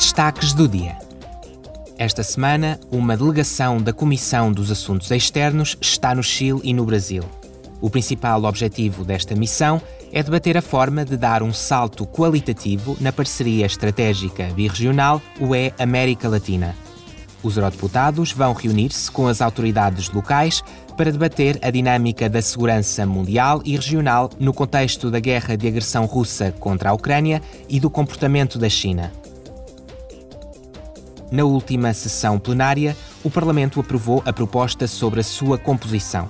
Destaques do dia. Esta semana, uma delegação da Comissão dos Assuntos Externos está no Chile e no Brasil. O principal objetivo desta missão é debater a forma de dar um salto qualitativo na parceria estratégica birregional UE-América Latina. Os eurodeputados vão reunir-se com as autoridades locais para debater a dinâmica da segurança mundial e regional no contexto da guerra de agressão russa contra a Ucrânia e do comportamento da China. Na última sessão plenária, o Parlamento aprovou a proposta sobre a sua composição.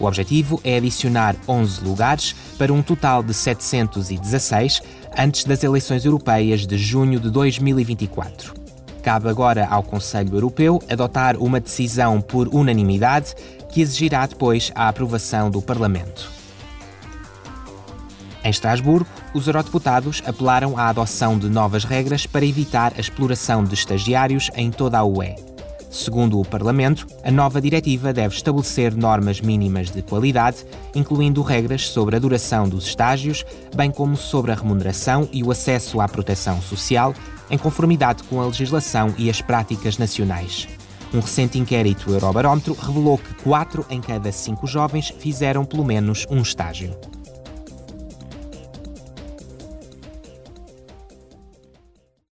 O objetivo é adicionar 11 lugares para um total de 716 antes das eleições europeias de junho de 2024. Cabe agora ao Conselho Europeu adotar uma decisão por unanimidade que exigirá depois a aprovação do Parlamento. Em Estrasburgo, os eurodeputados apelaram à adoção de novas regras para evitar a exploração de estagiários em toda a UE. Segundo o Parlamento, a nova diretiva deve estabelecer normas mínimas de qualidade, incluindo regras sobre a duração dos estágios, bem como sobre a remuneração e o acesso à proteção social, em conformidade com a legislação e as práticas nacionais. Um recente inquérito Eurobarómetro revelou que 4 em cada 5 jovens fizeram pelo menos um estágio.